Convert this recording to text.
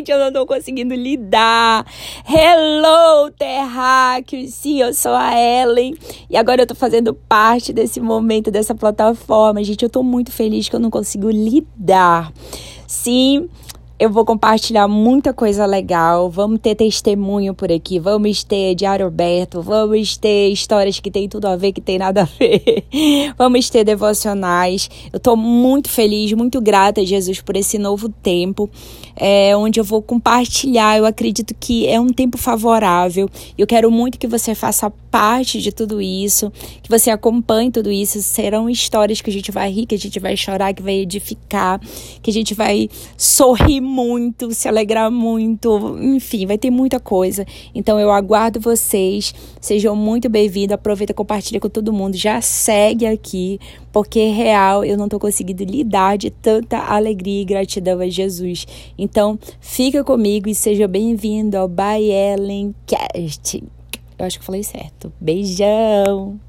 Gente, eu não tô conseguindo lidar. Hello, terráqueos! Sim, eu sou a Ellen e agora eu tô fazendo parte desse momento, dessa plataforma. Gente, eu tô muito feliz que eu não consigo lidar. Sim, eu vou compartilhar muita coisa legal. Vamos ter testemunho por aqui, vamos ter diário aberto, vamos ter histórias que tem tudo a ver, que tem nada a ver. Vamos ter devocionais. Eu tô muito feliz, muito grata, Jesus, por esse novo tempo, é, onde eu vou compartilhar. Eu acredito que é um tempo favorável. Eu quero muito que você faça parte de tudo isso, que você acompanhe tudo isso. Serão histórias que a gente vai rir, que a gente vai chorar, que vai edificar, que a gente vai sorrir muito, se alegrar muito, enfim, vai ter muita coisa. Então eu aguardo vocês, sejam muito bem-vindos, aproveita, compartilha com todo mundo, já segue aqui, porque real eu não tô conseguindo lidar de tanta alegria e gratidão a Jesus. Então fica comigo e seja bem-vindo ao By Ellen Cast. Eu acho que falei certo. Beijão!